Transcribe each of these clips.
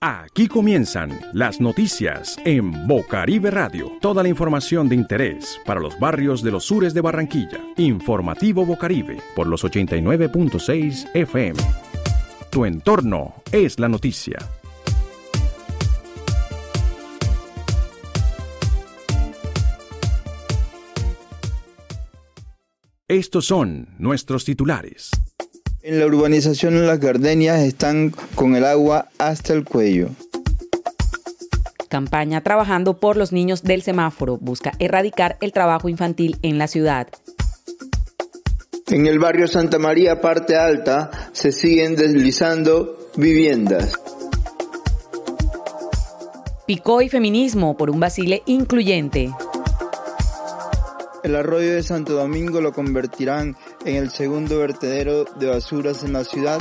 Aquí comienzan las noticias en Bocaribe Radio. Toda la información de interés para los barrios de los sures de Barranquilla. Informativo Bocaribe por los 89.6 FM. Tu entorno es la noticia. Estos son nuestros titulares. En la urbanización Las Gardenias están con el agua hasta el cuello. Campaña Trabajando por los Niños del Semáforo busca erradicar el trabajo infantil en la ciudad. En el barrio Santa María, parte alta, se siguen deslizando viviendas. Picó y feminismo por un Basile incluyente. El arroyo de Santo Domingo lo convertirán en el segundo vertedero de basuras en la ciudad.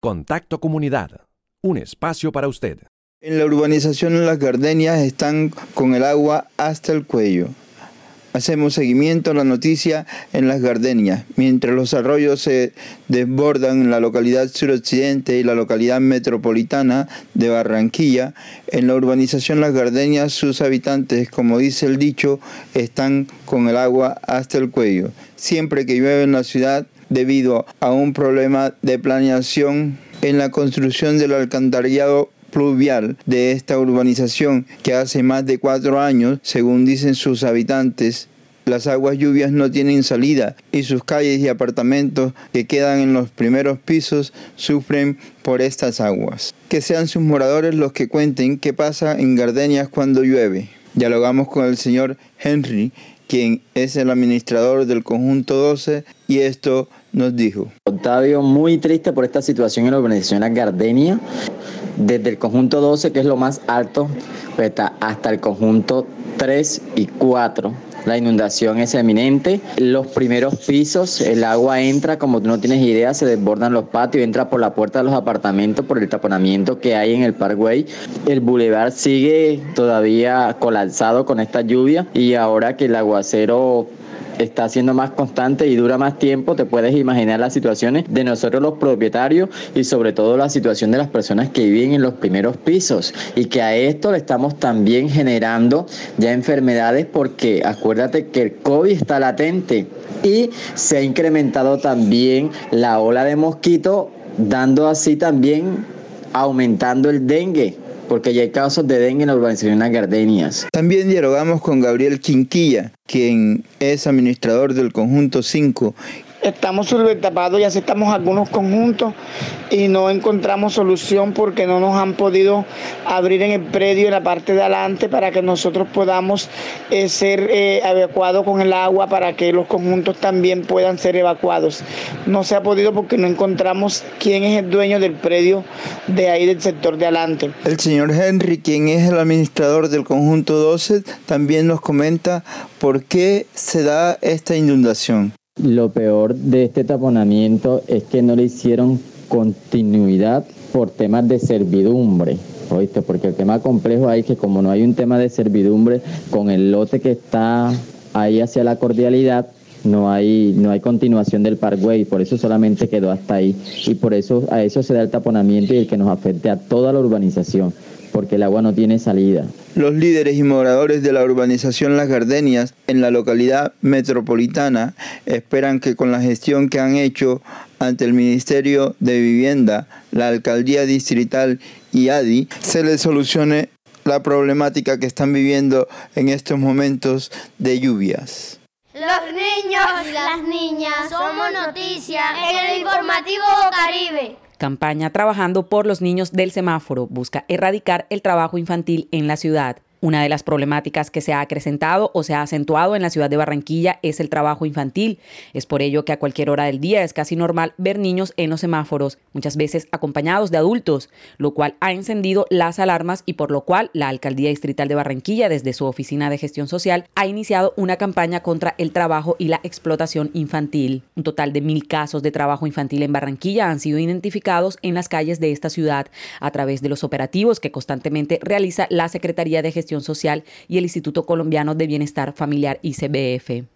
Contacto Comunidad. Un espacio para usted. En la urbanización Las Gardenias están con el agua hasta el cuello. Hacemos seguimiento a la noticia en Las Gardenias, mientras los arroyos se desbordan en la localidad suroccidente y la localidad metropolitana de Barranquilla. En la urbanización Las Gardenias, sus habitantes, como dice el dicho, están con el agua hasta el cuello. Siempre que llueve en la ciudad, debido a un problema de planeación en la construcción del alcantarillado pluvial de esta urbanización que hace más de cuatro años, según dicen sus habitantes, las aguas lluvias no tienen salida y sus calles y apartamentos que quedan en los primeros pisos sufren por estas aguas. Que sean sus moradores los que cuenten qué pasa en Gardenias cuando llueve. Dialogamos con el señor Henry, quien es el administrador del conjunto 12, y esto nos dijo. Octavio, muy triste por esta situación en la urbanización La Gardenia desde el conjunto 12, que es lo más alto, pues, hasta el conjunto 3 y 4. La inundación es eminente. Los primeros pisos, el agua entra, como tú no tienes idea, se desbordan los patios, entra por la puerta de los apartamentos, por el taponamiento que hay en el Parkway. El bulevar sigue todavía colapsado con esta lluvia y ahora que el aguacero está siendo más constante y dura más tiempo, te puedes imaginar las situaciones de nosotros los propietarios y sobre todo la situación de las personas que viven en los primeros pisos. Y que a esto le estamos también generando ya enfermedades porque acuérdate que el COVID está latente y se ha incrementado también la ola de mosquito dando así también aumentando el dengue porque ya hay casos de dengue en la urbanización Las Gardenias. También dialogamos con Gabriel Quinquilla, quien es administrador del conjunto 5 estamos tapados y aceptamos algunos conjuntos y no encontramos solución porque no nos han podido abrir en el predio en la parte de adelante para que nosotros podamos eh, ser eh, evacuados con el agua para que los conjuntos también puedan ser evacuados. No se ha podido porque no encontramos quién es el dueño del predio de ahí del sector de adelante. El señor Henry, quien es el administrador del conjunto 12, también nos comenta por qué se da esta inundación. Lo peor de este taponamiento es que no le hicieron continuidad por temas de servidumbre. ¿Oíste? Porque el tema complejo ahí es que como no hay un tema de servidumbre con el lote que está ahí hacia la cordialidad, no hay, no hay continuación del parkway, por eso solamente quedó hasta ahí. Y por eso a eso se da el taponamiento y el que nos afecte a toda la urbanización porque el agua no tiene salida. Los líderes y moradores de la urbanización Las Gardenias en la localidad metropolitana esperan que con la gestión que han hecho ante el Ministerio de Vivienda, la Alcaldía Distrital y ADI, se les solucione la problemática que están viviendo en estos momentos de lluvias. Los niños y las niñas somos noticias en el informativo Caribe. Campaña Trabajando por los Niños del Semáforo busca erradicar el trabajo infantil en la ciudad. Una de las problemáticas que se ha acrecentado o se ha acentuado en la ciudad de Barranquilla es el trabajo infantil. Es por ello que a cualquier hora del día es casi normal ver niños en los semáforos, muchas veces acompañados de adultos, lo cual ha encendido las alarmas y por lo cual la Alcaldía Distrital de Barranquilla, desde su Oficina de Gestión Social, ha iniciado una campaña contra el trabajo y la explotación infantil. Un total de mil casos de trabajo infantil en Barranquilla han sido identificados en las calles de esta ciudad a través de los operativos que constantemente realiza la Secretaría de Gestión Social y el Instituto Colombiano de Bienestar Familiar ICBF.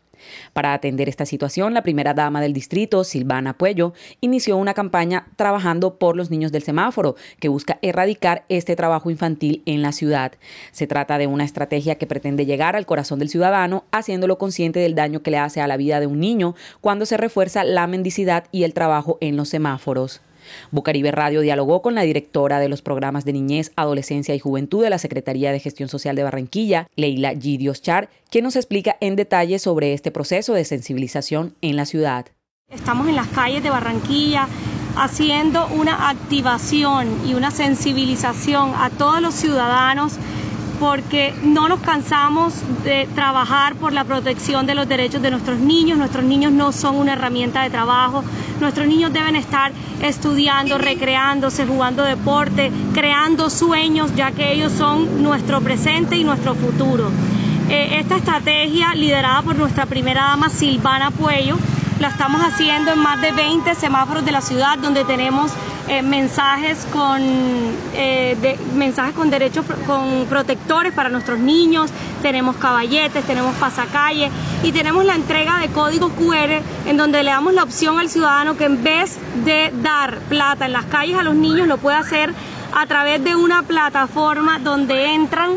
Para atender esta situación, la primera dama del distrito, Silvana Puello, inició una campaña trabajando por los niños del semáforo que busca erradicar este trabajo infantil en la ciudad. Se trata de una estrategia que pretende llegar al corazón del ciudadano, haciéndolo consciente del daño que le hace a la vida de un niño cuando se refuerza la mendicidad y el trabajo en los semáforos. Bucaribe Radio dialogó con la directora de los programas de niñez, adolescencia y juventud de la Secretaría de Gestión Social de Barranquilla, Leila Gidios Char, quien nos explica en detalle sobre este proceso de sensibilización en la ciudad. Estamos en las calles de Barranquilla haciendo una activación y una sensibilización a todos los ciudadanos porque no nos cansamos de trabajar por la protección de los derechos de nuestros niños. Nuestros niños no son una herramienta de trabajo. Nuestros niños deben estar estudiando, recreándose, jugando deporte, creando sueños, ya que ellos son nuestro presente y nuestro futuro. Eh, esta estrategia, liderada por nuestra primera dama Silvana Puello, la estamos haciendo en más de 20 semáforos de la ciudad donde tenemos eh, mensajes con eh, mensajes con derechos con protectores para nuestros niños, tenemos caballetes, tenemos pasacalle y tenemos la entrega de código QR en donde le damos la opción al ciudadano que en vez de dar plata en las calles a los niños lo puede hacer a través de una plataforma donde entran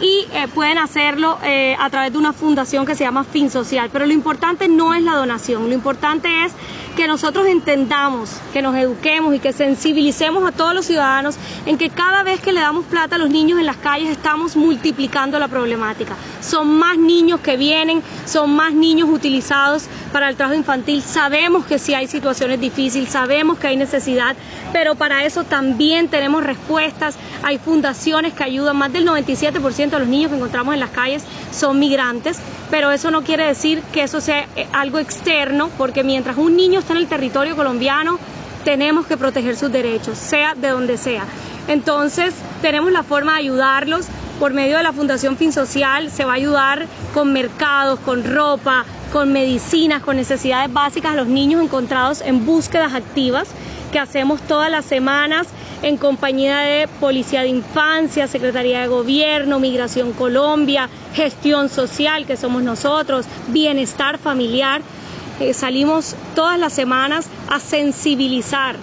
y eh, pueden hacerlo eh, a través de una fundación que se llama Fin Social. Pero lo importante no es la donación, lo importante es que nosotros entendamos, que nos eduquemos y que sensibilicemos a todos los ciudadanos en que cada vez que le damos plata a los niños en las calles estamos multiplicando la problemática. Son más niños que vienen, son más niños utilizados para el trabajo infantil. Sabemos que sí hay situaciones difíciles, sabemos que hay necesidad, pero para eso también tenemos respuestas. Hay fundaciones que ayudan, más del 97% de los niños que encontramos en las calles son migrantes, pero eso no quiere decir que eso sea eh, algo externo, porque mientras un niño en el territorio colombiano, tenemos que proteger sus derechos, sea de donde sea. Entonces, tenemos la forma de ayudarlos. Por medio de la Fundación Fin Social se va a ayudar con mercados, con ropa, con medicinas, con necesidades básicas a los niños encontrados en búsquedas activas que hacemos todas las semanas en compañía de Policía de Infancia, Secretaría de Gobierno, Migración Colombia, Gestión Social, que somos nosotros, Bienestar Familiar. Eh, salimos todas las semanas a sensibilizar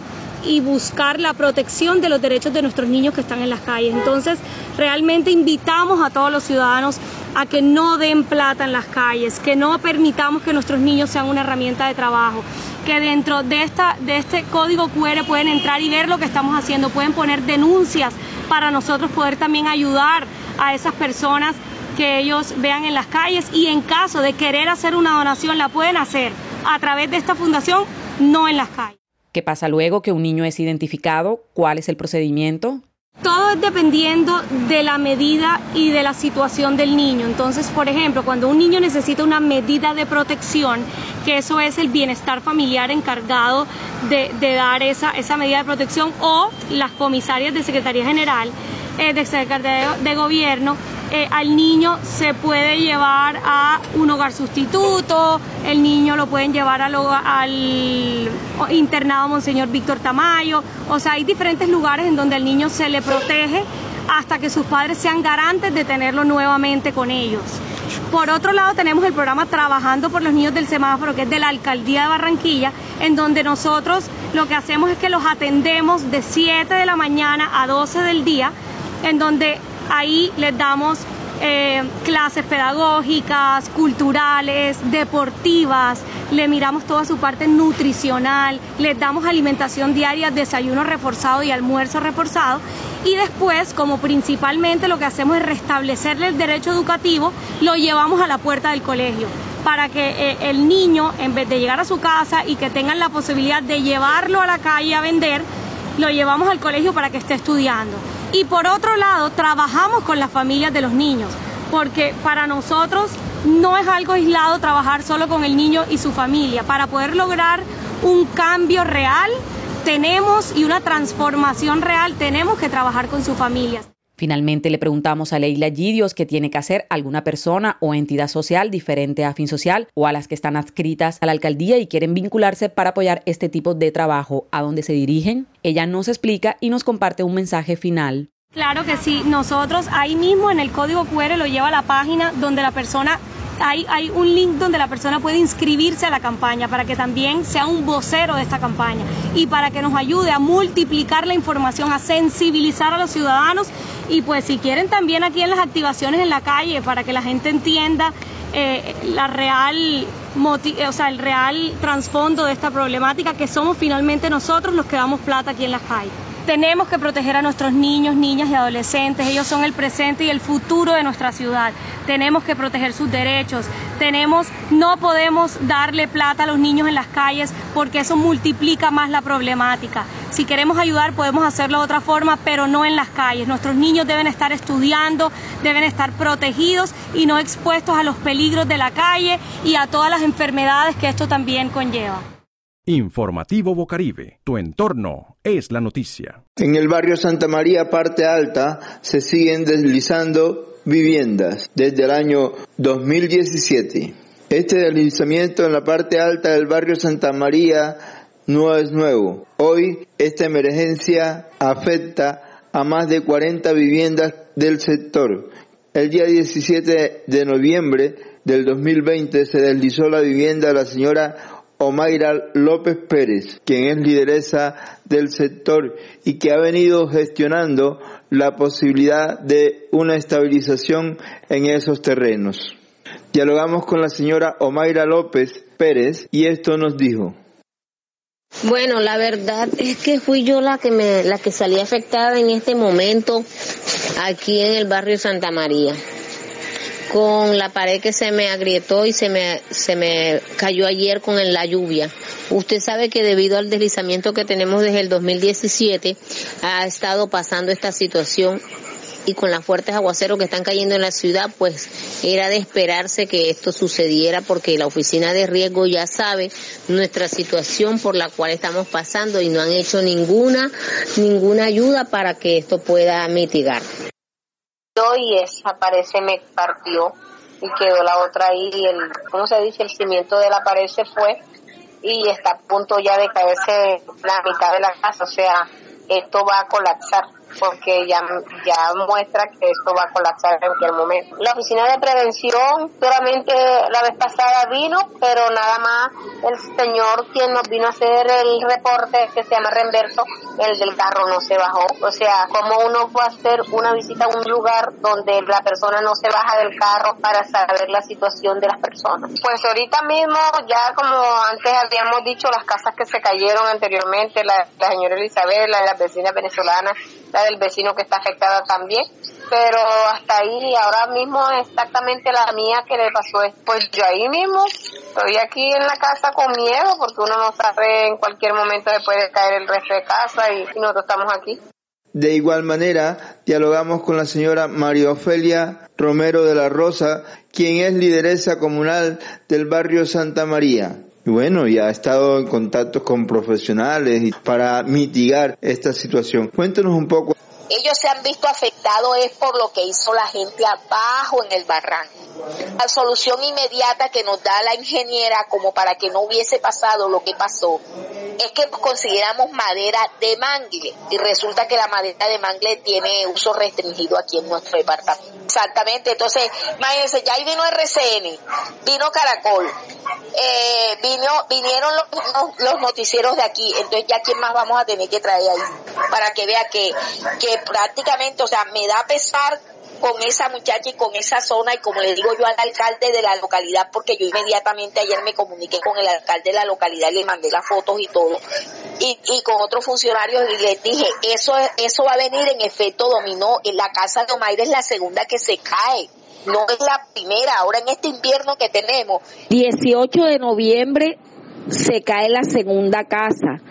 y buscar la protección de los derechos de nuestros niños que están en las calles. Entonces, realmente invitamos a todos los ciudadanos a que no den plata en las calles, que no permitamos que nuestros niños sean una herramienta de trabajo, que dentro de, esta, de este código QR pueden entrar y ver lo que estamos haciendo, pueden poner denuncias para nosotros poder también ayudar a esas personas que ellos vean en las calles y en caso de querer hacer una donación la pueden hacer a través de esta fundación, no en las calles. ¿Qué pasa luego que un niño es identificado? ¿Cuál es el procedimiento? Todo es dependiendo de la medida y de la situación del niño. Entonces, por ejemplo, cuando un niño necesita una medida de protección, que eso es el bienestar familiar encargado de, dar esa, esa medida de protección, o las comisarias de Secretaría General, eh, de Secretaría de Gobierno, eh, al niño se puede llevar a un hogar sustituto, el niño lo pueden llevar al, al internado Monseñor Víctor Tamayo, o sea, hay diferentes lugares en donde al niño se le protege hasta que sus padres sean garantes de tenerlo nuevamente con ellos. Por otro lado, tenemos el programa Trabajando por los Niños del Semáforo, que es de la Alcaldía de Barranquilla, en donde nosotros lo que hacemos es que los atendemos de 7 de la mañana a 12 del día, en donde Ahí les damos eh, clases pedagógicas, culturales, deportivas, le miramos toda su parte nutricional, les damos alimentación diaria, desayuno reforzado y almuerzo reforzado. Y después, como principalmente lo que hacemos es restablecerle el derecho educativo, lo llevamos a la puerta del colegio para que eh, el niño, en vez de llegar a su casa y que tengan la posibilidad de llevarlo a la calle a vender, lo llevamos al colegio para que esté estudiando. Y por otro lado, trabajamos con las familias de los niños, porque para nosotros no es algo aislado trabajar solo con el niño y su familia. Para poder lograr un cambio real, tenemos y una transformación real, tenemos que trabajar con sus familias. Finalmente le preguntamos a Leila Gidios qué tiene que hacer alguna persona o entidad social diferente a Fin Social o a las que están adscritas a la alcaldía y quieren vincularse para apoyar este tipo de trabajo, a dónde se dirigen. Ella nos explica y nos comparte un mensaje final. Claro que sí, nosotros ahí mismo en el código QR lo lleva a la página donde la persona hay, un link donde la persona puede inscribirse a la campaña para que también sea un vocero de esta campaña y para que nos ayude a multiplicar la información, a sensibilizar a los ciudadanos y pues si quieren también aquí en las activaciones en la calle para que la gente entienda eh, la real o sea, el real trasfondo de esta problemática que somos finalmente nosotros los que damos plata aquí en las calles. Tenemos que proteger a nuestros niños, niñas y adolescentes. Ellos son el presente y el futuro de nuestra ciudad. Tenemos que proteger sus derechos. Tenemos, no podemos darle plata a los niños en las calles porque eso multiplica más la problemática. Si queremos ayudar podemos hacerlo de otra forma, pero no en las calles. Nuestros niños deben estar estudiando, deben estar protegidos y no expuestos a los peligros de la calle y a todas las enfermedades que esto también conlleva. Informativo Bocaribe, tu entorno es la noticia. En el barrio Santa María, parte alta, se siguen deslizando viviendas desde el año 2017. Este deslizamiento en la parte alta del barrio Santa María no es nuevo. Hoy esta emergencia afecta a más de 40 viviendas del sector. El día 17 de noviembre del 2020 se deslizó la vivienda de la señora Omaira López Pérez, quien es lideresa del sector y que ha venido gestionando la posibilidad de una estabilización en esos terrenos. Dialogamos con la señora Omaira López Pérez y esto nos dijo. Bueno, la verdad es que fui yo la que me, la que salí afectada en este momento aquí en el barrio Santa María con la pared que se me agrietó y se me, se me cayó ayer con la lluvia. Usted sabe que debido al deslizamiento que tenemos desde el 2017 ha estado pasando esta situación y con las fuertes aguaceros que están cayendo en la ciudad, pues era de esperarse que esto sucediera porque la oficina de riesgo ya sabe nuestra situación por la cual estamos pasando y no han hecho ninguna, ninguna ayuda para que esto pueda mitigar y esa pared se me partió y quedó la otra ahí y el, ¿cómo se dice? El cimiento de la pared se fue y está a punto ya de caerse la mitad de la casa, o sea, esto va a colapsar porque ya, ya muestra que esto va a colapsar en cualquier momento. La oficina de prevención solamente la vez pasada vino, pero nada más el señor quien nos vino a hacer el reporte que se llama Renverso, el del carro no se bajó. O sea, como uno a hacer una visita a un lugar donde la persona no se baja del carro para saber la situación de las personas. Pues ahorita mismo, ya como antes habíamos dicho, las casas que se cayeron anteriormente, la, la señora Elizabeth, la las vecinas venezolanas, la del vecino que está afectada también, pero hasta ahí, ahora mismo exactamente la mía que le pasó es, pues yo ahí mismo, estoy aquí en la casa con miedo porque uno no sabe en cualquier momento se puede caer el resto de casa y, y nosotros estamos aquí. De igual manera, dialogamos con la señora María Ofelia Romero de la Rosa, quien es lideresa comunal del barrio Santa María. Y bueno, ya ha estado en contacto con profesionales para mitigar esta situación. Cuéntenos un poco. Ellos se han visto afectados es por lo que hizo la gente abajo en el barranco. La solución inmediata que nos da la ingeniera como para que no hubiese pasado lo que pasó es que consiguiéramos madera de mangle y resulta que la madera de mangle tiene uso restringido aquí en nuestro departamento. Exactamente, entonces imagínense, ya ahí vino RCN, vino Caracol, eh, vino, vinieron los, los, noticieros de aquí, entonces ya quién más vamos a tener que traer ahí para que vea que, que prácticamente, o sea, me da pesar con esa muchacha y con esa zona y como le digo yo al alcalde de la localidad, porque yo inmediatamente ayer me comuniqué con el alcalde de la localidad y le mandé las fotos y todo, y, y con otros funcionarios y les dije, eso, eso va a venir en efecto dominó, en la casa de Omaire es la segunda que se cae, no es la primera, ahora en este invierno que tenemos. 18 de noviembre se cae la segunda casa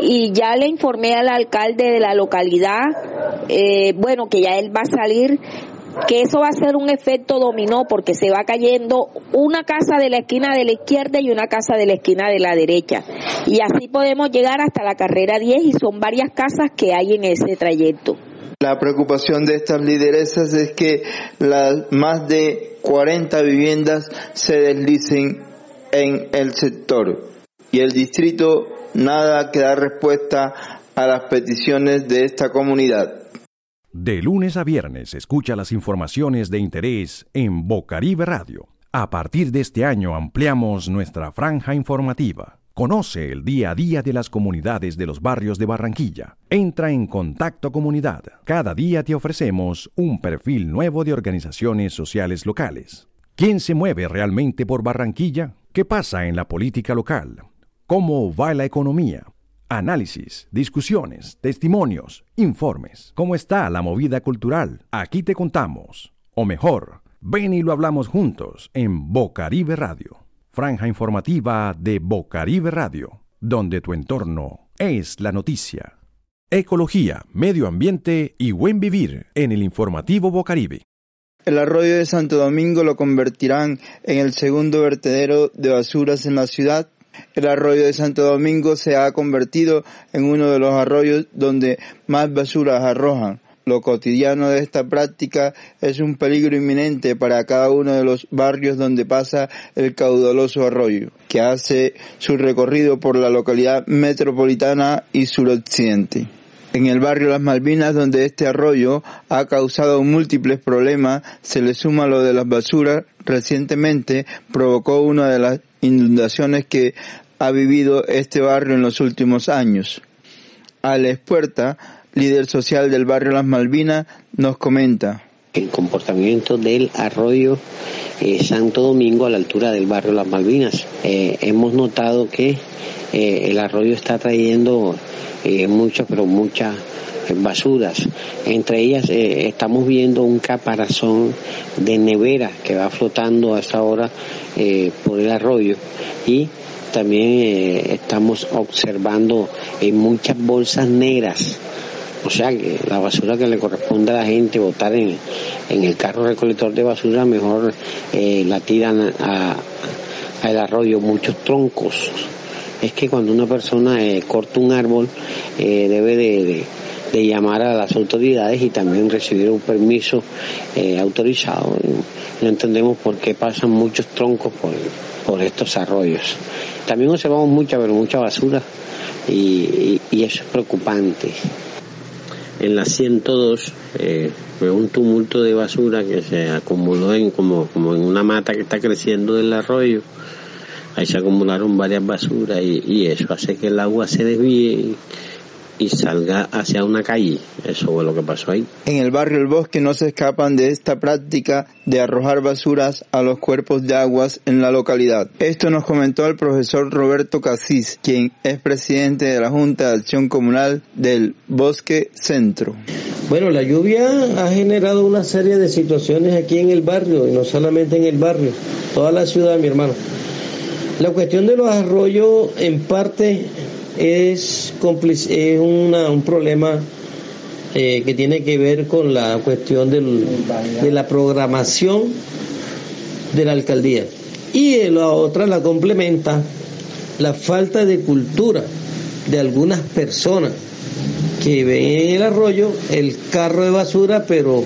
y ya le informé al alcalde de la localidad, eh, bueno, que ya él va a salir que eso va a ser un efecto dominó porque se va cayendo una casa de la esquina de la izquierda y una casa de la esquina de la derecha. Y así podemos llegar hasta la carrera 10 y son varias casas que hay en ese trayecto. La preocupación de estas lideresas es que las más de 40 viviendas se deslicen en el sector y el distrito nada que dar respuesta a las peticiones de esta comunidad. De lunes a viernes escucha las informaciones de interés en Bocaribe Radio. A partir de este año ampliamos nuestra franja informativa. Conoce el día a día de las comunidades de los barrios de Barranquilla. Entra en Contacto Comunidad. Cada día te ofrecemos un perfil nuevo de organizaciones sociales locales. ¿Quién se mueve realmente por Barranquilla? ¿Qué pasa en la política local? ¿Cómo va la economía? Análisis, discusiones, testimonios, informes. ¿Cómo está la movida cultural? Aquí te contamos. O mejor, ven y lo hablamos juntos en Bocaribe Radio. Franja informativa de Bocaribe Radio, donde tu entorno es la noticia. Ecología, medio ambiente y buen vivir en el informativo Bocaribe. El arroyo de Santo Domingo lo convertirán en el segundo vertedero de basuras en la ciudad el arroyo de Santo Domingo se ha convertido en uno de los arroyos donde más basuras arrojan. Lo cotidiano de esta práctica es un peligro inminente para cada uno de los barrios donde pasa el caudaloso arroyo, que hace su recorrido por la localidad metropolitana y suroccidente. En el barrio Las Malvinas, donde este arroyo ha causado múltiples problemas, se le suma lo de las basuras. Recientemente provocó una de las inundaciones que ha vivido este barrio en los últimos años. Alex Puerta, líder social del barrio Las Malvinas, nos comenta. El comportamiento del arroyo eh, Santo Domingo a la altura del barrio Las Malvinas. Eh, hemos notado que eh, el arroyo está trayendo muchas, pero muchas basuras. Entre ellas estamos viendo un caparazón de nevera que va flotando a esta hora por el arroyo y también eh, estamos observando en muchas bolsas negras. O sea que la basura que le corresponde a la gente botar en, el carro recolector de basura, mejor eh, la tiran al arroyo, muchos troncos. Es que cuando una persona eh, corta un árbol, debe de, llamar a las autoridades y también recibir un permiso autorizado. No entendemos por qué pasan muchos troncos por, por estos arroyos. También observamos mucha, pero mucha basura y, eso es preocupante. En la 102 eh, fue un tumulto de basura que se acumuló en como, como en una mata que está creciendo del arroyo. Ahí se acumularon varias basuras y, y eso hace que el agua se desvíe y salga hacia una calle. Eso fue lo que pasó ahí. En el barrio El Bosque no se escapan de esta práctica de arrojar basuras a los cuerpos de aguas en la localidad. Esto nos comentó el profesor Roberto Casís, quien es presidente de la Junta de Acción Comunal del Bosque Centro. Bueno, la lluvia ha generado una serie de situaciones aquí en el barrio, y no solamente en el barrio, toda la ciudad, mi hermano. La cuestión de los arroyos en parte es, es un problema eh, que tiene que ver con la cuestión de la programación de la alcaldía. Y la otra la complementa la falta de cultura de algunas personas que ven en el arroyo el carro de basura pero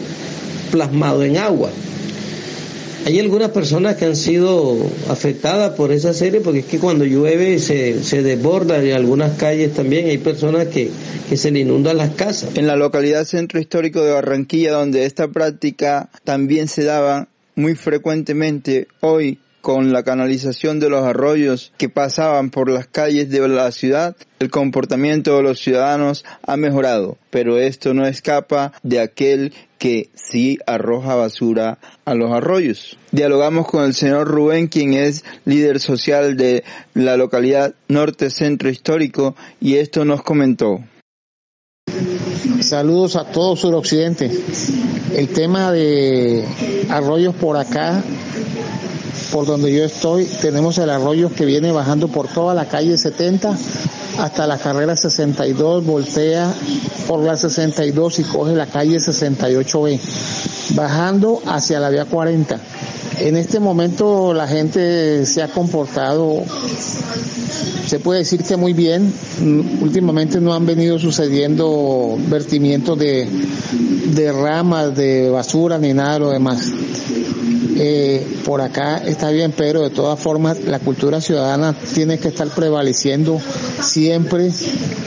plasmado en agua. Hay algunas personas que han sido afectadas por esa serie porque es que cuando llueve se, se desborda en algunas calles también hay personas que, que se le inundan las casas. En la localidad centro histórico de Barranquilla donde esta práctica también se daba muy frecuentemente hoy con la canalización de los arroyos que pasaban por las calles de la ciudad, el comportamiento de los ciudadanos ha mejorado, pero esto no escapa de aquel que sí arroja basura a los arroyos. Dialogamos con el señor Rubén, quien es líder social de la localidad Norte Centro Histórico, y esto nos comentó. Saludos a todo suroccidente. El tema de arroyos por acá por donde yo estoy, tenemos el arroyo que viene bajando por toda la calle 70 hasta la carrera 62, voltea por la 62 y coge la calle 68B, bajando hacia la vía 40. En este momento la gente se ha comportado, se puede decir que muy bien. Últimamente no han venido sucediendo vertimientos de, de ramas, de basura ni nada de lo demás eh, por acá está bien, pero de todas formas la cultura ciudadana tiene que estar prevaleciendo siempre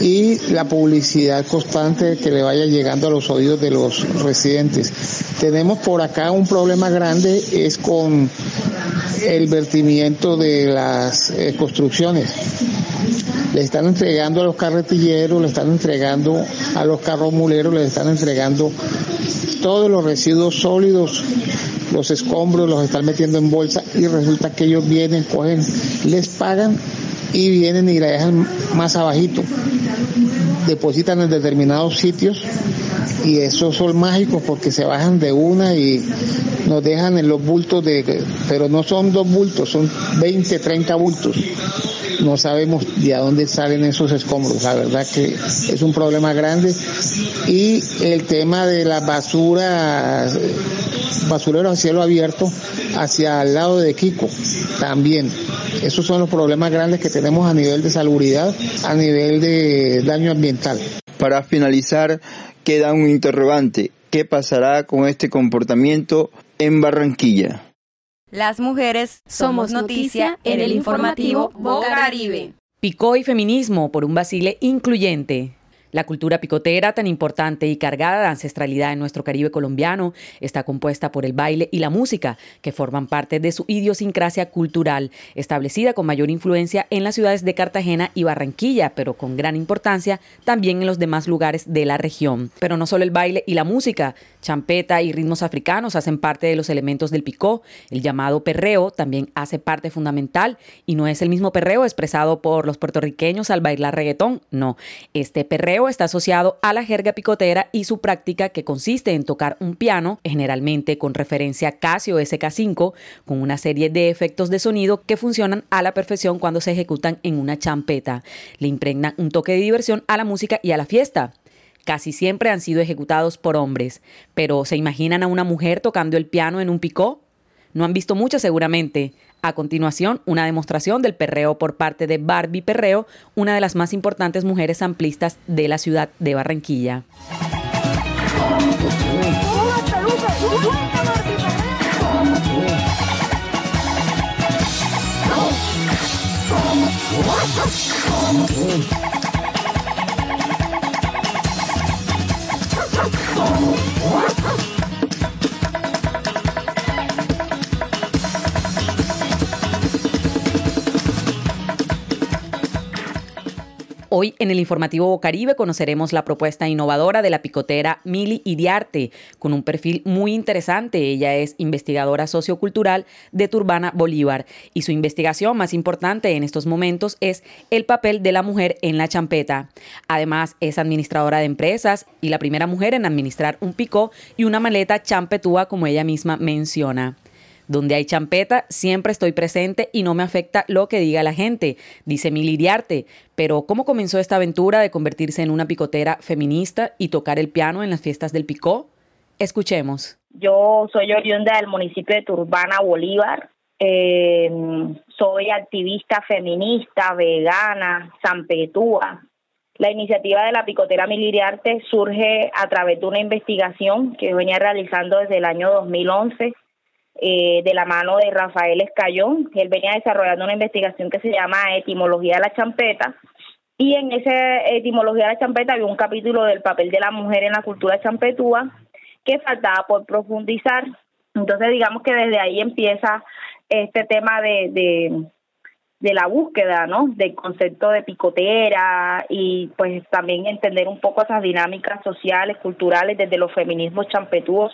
y la publicidad constante que le vaya llegando a los oídos de los residentes. Tenemos por acá un problema grande, es con el vertimiento de las eh, construcciones. Le están entregando a los carretilleros, le están entregando a los carros muleros, le están entregando todos los residuos sólidos, los escombros, los están metiendo en bolsa y resulta que ellos vienen, cogen, les pagan y vienen y la dejan más abajito. Depositan en determinados sitios y esos son mágicos porque se bajan de una y nos dejan en los bultos de, pero no son dos bultos, son 20, 30 bultos. No sabemos de a dónde salen esos escombros. La verdad que es un problema grande. Y el tema de la basura, basurero a cielo abierto hacia el lado de Kiko, también. Esos son los problemas grandes que tenemos a nivel de salubridad, a nivel de daño ambiental. Para finalizar, queda un interrogante. ¿Qué pasará con este comportamiento en Barranquilla? Las mujeres somos noticia en el informativo Bocaribe. Picó y feminismo por un Basile incluyente. La cultura picotera, tan importante y cargada de ancestralidad en nuestro Caribe colombiano, está compuesta por el baile y la música, que forman parte de su idiosincrasia cultural, establecida con mayor influencia en las ciudades de Cartagena y Barranquilla, pero con gran importancia también en los demás lugares de la región. Pero no solo el baile y la música, champeta y ritmos africanos hacen parte de los elementos del picó. El llamado perreo también hace parte fundamental y no es el mismo perreo expresado por los puertorriqueños al bailar reggaetón, no. Este perreo está asociado a la jerga picotera y su práctica que consiste en tocar un piano, generalmente con referencia Casio SK5, con una serie de efectos de sonido que funcionan a la perfección cuando se ejecutan en una champeta. Le impregnan un toque de diversión a la música y a la fiesta casi siempre han sido ejecutados por hombres. Pero ¿se imaginan a una mujer tocando el piano en un picó? No han visto mucho seguramente. A continuación, una demostración del perreo por parte de Barbie Perreo, una de las más importantes mujeres amplistas de la ciudad de Barranquilla. Hoy en el informativo Caribe conoceremos la propuesta innovadora de la picotera Mili Iriarte, con un perfil muy interesante. Ella es investigadora sociocultural de Turbana Bolívar y su investigación más importante en estos momentos es el papel de la mujer en la champeta. Además, es administradora de empresas y la primera mujer en administrar un picó y una maleta champetúa, como ella misma menciona. Donde hay champeta, siempre estoy presente y no me afecta lo que diga la gente, dice Mili Diarte. Pero, ¿cómo comenzó esta aventura de convertirse en una picotera feminista y tocar el piano en las fiestas del picó? Escuchemos. Yo soy oriunda del municipio de Turbana, Bolívar. Eh, soy activista feminista, vegana, zampetúa. La iniciativa de la picotera Miliriarte surge a través de una investigación que venía realizando desde el año 2011 eh, de la mano de Rafael Escayón. Él venía desarrollando una investigación que se llama Etimología de la Champeta. Y en esa etimología de la champeta había un capítulo del papel de la mujer en la cultura champetúa que faltaba por profundizar. Entonces, digamos que desde ahí empieza este tema de, de, de la búsqueda, ¿no? Del concepto de picotera y pues también entender un poco esas dinámicas sociales, culturales desde los feminismos champetúos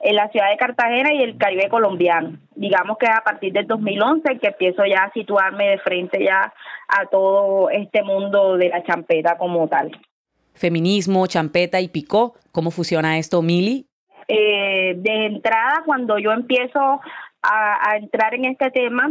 en la ciudad de Cartagena y el Caribe colombiano. Digamos que a partir del 2011 que empiezo ya a situarme de frente ya a todo este mundo de la champeta como tal. Feminismo, champeta y picó, ¿cómo funciona esto, Mili? Eh, de entrada, cuando yo empiezo a entrar en este tema,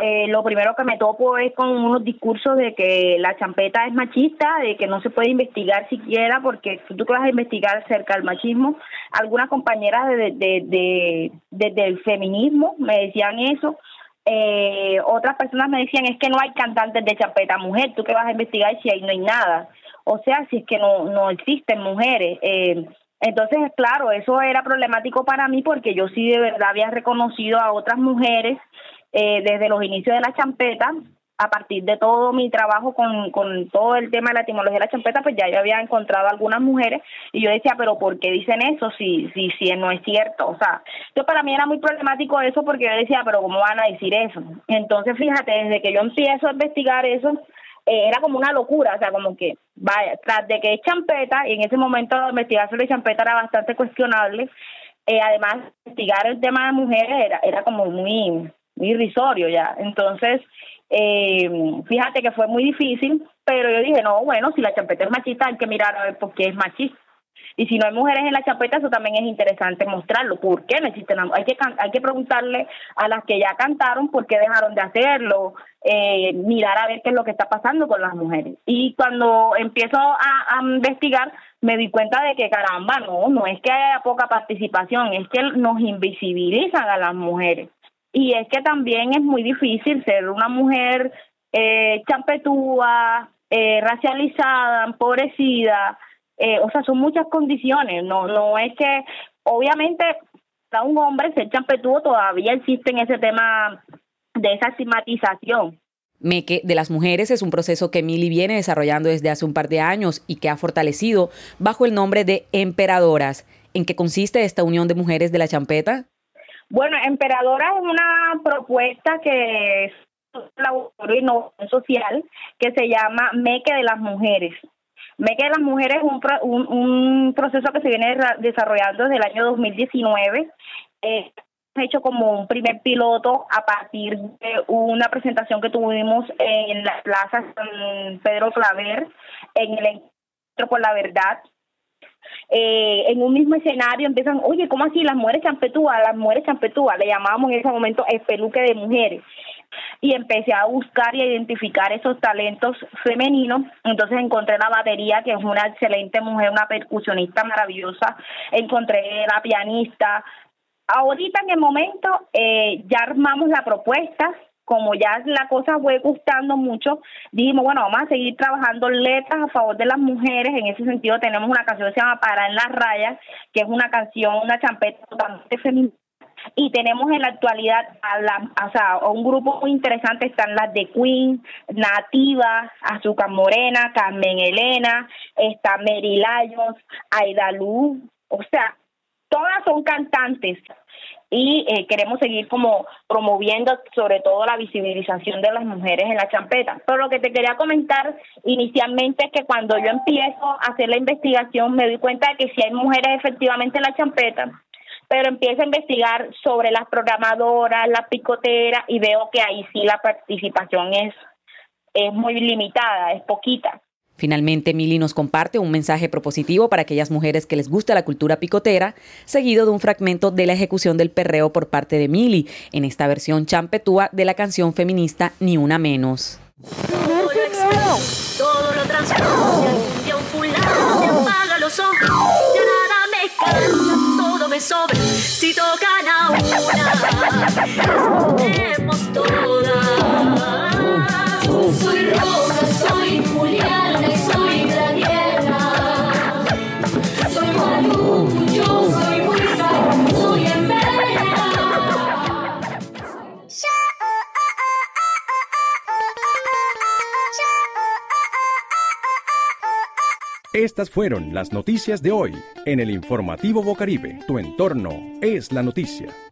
eh, lo primero que me topo es con unos discursos de que la champeta es machista, de que no se puede investigar siquiera, porque tú que vas a investigar acerca del machismo, algunas compañeras de, de, de, del feminismo me decían eso, eh, otras personas me decían es que no hay cantantes de champeta mujer, tú que vas a investigar si ahí no hay nada, o sea, si es que no, no existen mujeres. Eh, Entonces, claro, eso era problemático para mí porque yo sí de verdad había reconocido a otras mujeres eh, desde los inicios de la champeta a partir de todo mi trabajo con, con todo el tema de la etimología de la champeta, pues ya yo había encontrado algunas mujeres y yo decía, pero ¿por qué dicen eso si, si, si no es cierto? O sea, yo para mí era muy problemático eso porque yo decía, pero ¿cómo van a decir eso? Entonces, fíjate, desde que yo empiezo a investigar eso, eh, era como una locura, o sea, como que, vaya, tras de que es champeta, y en ese momento investigar sobre champeta era bastante cuestionable, eh, además, investigar el tema de mujeres era, era como muy irrisorio ya. Entonces, eh, fíjate que fue muy difícil, pero yo dije, no, bueno, si la champeta es machista, hay que mirar a ver por qué es machista. Y si no hay mujeres en la champeta, eso también es interesante mostrarlo. ¿Por qué no existen? Hay que, hay que preguntarle a las que ya cantaron por qué dejaron de hacerlo, eh, mirar a ver qué es lo que está pasando con las mujeres. Y cuando empiezo a, a investigar, me di cuenta de que, caramba, no, no es que haya poca participación, es que nos invisibilizan a las mujeres. Y es que también es muy difícil ser una mujer eh, champetúa, eh, racializada, empobrecida, eh, o sea, son muchas condiciones, no no es que, obviamente, para un hombre ser champetúo todavía existe en ese tema de esa estigmatización. De las mujeres es un proceso que Mili viene desarrollando desde hace un par de años y que ha fortalecido bajo el nombre de Emperadoras. ¿En qué consiste esta unión de mujeres de la champeta? Bueno, Emperadora es una propuesta que es laboratorio de innovación social que se llama Meque de las Mujeres. Meque de las Mujeres es un, un, proceso que se viene desarrollando desde el año 2019. Eh, hecho como un primer piloto a partir de una presentación que tuvimos en la Plaza San Pedro Claver, en el Encuentro por la Verdad, eh, en un mismo escenario empiezan, oye, ¿cómo así? Las mujeres champetúas, las mujeres champetúas, le llamábamos en ese momento el peluque de mujeres. Y empecé a buscar y a identificar esos talentos femeninos. Entonces encontré la batería, que es una excelente mujer, una percusionista maravillosa. Encontré la pianista. Ahorita en el momento eh, ya armamos la propuesta, como ya la cosa fue gustando mucho, dijimos, bueno, vamos a seguir trabajando letras a favor de las mujeres. En ese sentido, tenemos una canción que se llama Para en las rayas, que es una canción, una champeta totalmente feminina. Y tenemos en la actualidad a, la, o a un grupo muy interesante, están las de Queen, Nativa, Azúcar Morena, Carmen Elena, está Mary Lyons, Aida Luz, o sea, todas son cantantes y eh, queremos seguir como promoviendo sobre todo la visibilización de las mujeres en la champeta. Pero lo que te quería comentar inicialmente es que cuando yo empiezo a hacer la investigación me doy cuenta de que si hay mujeres efectivamente en la champeta, pero empiezo a investigar sobre las programadoras, las picoteras y veo que ahí sí la participación es, es muy limitada, es poquita. Finalmente, Mili nos comparte un mensaje propositivo para aquellas mujeres que les gusta la cultura picotera, seguido de un fragmento de la ejecución del perreo por parte de Mili, en esta versión champetúa de la canción feminista Ni Una Menos. Estas fueron las noticias de hoy en el informativo Bocaribe. Tu entorno es la noticia.